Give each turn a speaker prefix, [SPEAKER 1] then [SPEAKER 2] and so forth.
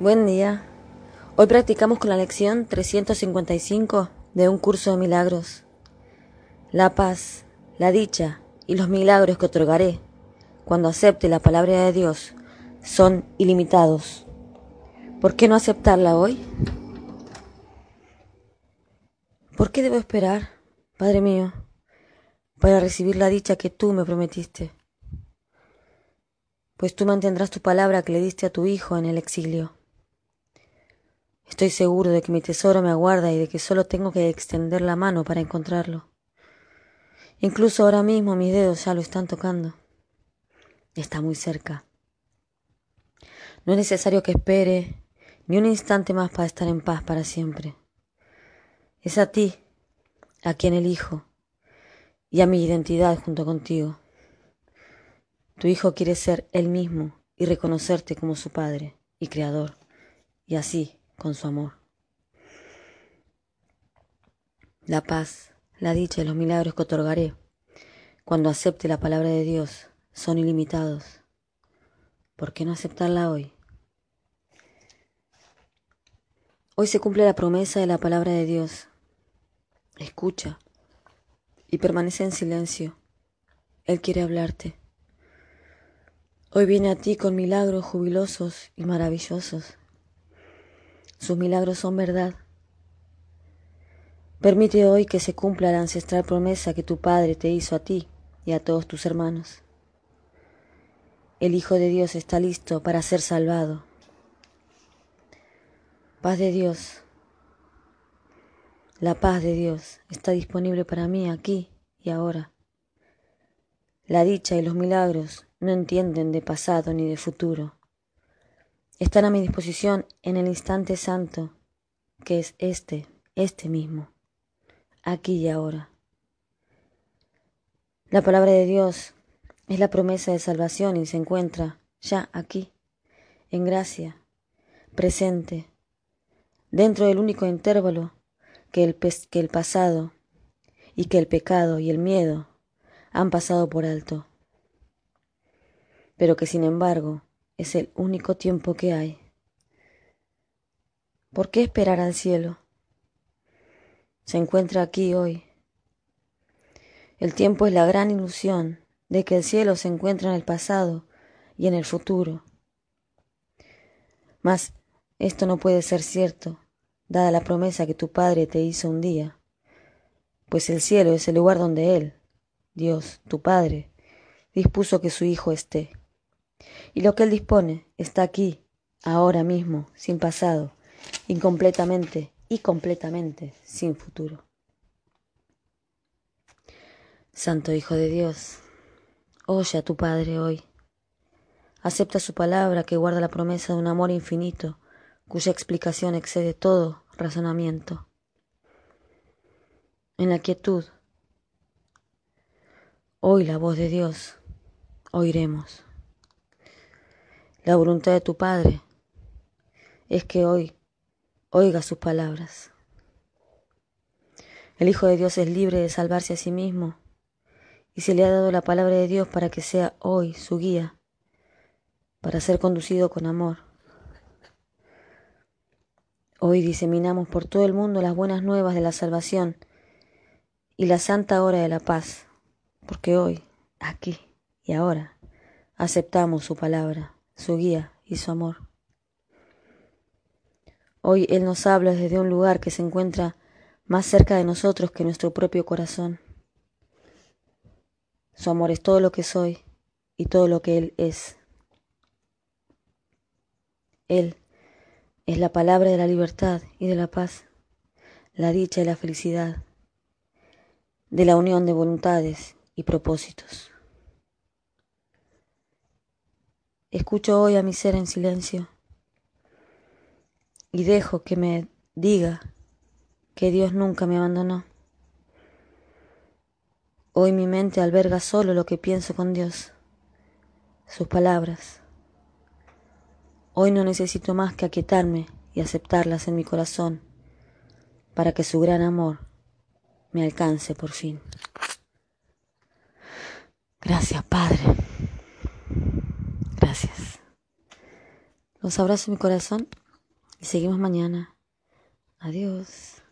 [SPEAKER 1] Buen día. Hoy practicamos con la lección 355 de un curso de milagros. La paz, la dicha y los milagros que otorgaré cuando acepte la palabra de Dios son ilimitados. ¿Por qué no aceptarla hoy? ¿Por qué debo esperar, Padre mío, para recibir la dicha que tú me prometiste? Pues tú mantendrás tu palabra que le diste a tu Hijo en el exilio. Estoy seguro de que mi tesoro me aguarda y de que solo tengo que extender la mano para encontrarlo. Incluso ahora mismo mis dedos ya lo están tocando. Está muy cerca. No es necesario que espere ni un instante más para estar en paz para siempre. Es a ti a quien elijo y a mi identidad junto contigo. Tu hijo quiere ser él mismo y reconocerte como su padre y creador, y así con su amor. La paz, la dicha y los milagros que otorgaré cuando acepte la palabra de Dios son ilimitados. ¿Por qué no aceptarla hoy? Hoy se cumple la promesa de la palabra de Dios. Escucha y permanece en silencio. Él quiere hablarte. Hoy viene a ti con milagros jubilosos y maravillosos. Sus milagros son verdad. Permite hoy que se cumpla la ancestral promesa que tu Padre te hizo a ti y a todos tus hermanos. El Hijo de Dios está listo para ser salvado. Paz de Dios. La paz de Dios está disponible para mí aquí y ahora. La dicha y los milagros no entienden de pasado ni de futuro están a mi disposición en el instante santo, que es este, este mismo, aquí y ahora. La palabra de Dios es la promesa de salvación y se encuentra ya aquí, en gracia, presente, dentro del único intervalo que el, que el pasado y que el pecado y el miedo han pasado por alto, pero que sin embargo es el único tiempo que hay. ¿Por qué esperar al cielo? Se encuentra aquí hoy. El tiempo es la gran ilusión de que el cielo se encuentra en el pasado y en el futuro. Mas esto no puede ser cierto, dada la promesa que tu Padre te hizo un día, pues el cielo es el lugar donde Él, Dios, tu Padre, dispuso que su Hijo esté. Y lo que Él dispone está aquí, ahora mismo, sin pasado, incompletamente y completamente sin futuro. Santo Hijo de Dios, oye a tu Padre hoy. Acepta su palabra que guarda la promesa de un amor infinito, cuya explicación excede todo razonamiento. En la quietud, hoy la voz de Dios, oiremos. La voluntad de tu Padre es que hoy oiga sus palabras. El Hijo de Dios es libre de salvarse a sí mismo y se le ha dado la palabra de Dios para que sea hoy su guía, para ser conducido con amor. Hoy diseminamos por todo el mundo las buenas nuevas de la salvación y la santa hora de la paz, porque hoy, aquí y ahora, aceptamos su palabra su guía y su amor. Hoy Él nos habla desde un lugar que se encuentra más cerca de nosotros que nuestro propio corazón. Su amor es todo lo que soy y todo lo que Él es. Él es la palabra de la libertad y de la paz, la dicha y la felicidad, de la unión de voluntades y propósitos. Escucho hoy a mi ser en silencio y dejo que me diga que Dios nunca me abandonó. Hoy mi mente alberga solo lo que pienso con Dios, sus palabras. Hoy no necesito más que aquietarme y aceptarlas en mi corazón para que su gran amor me alcance por fin. Gracias, Padre. Gracias. Los abrazo en mi corazón Y seguimos mañana. Adiós.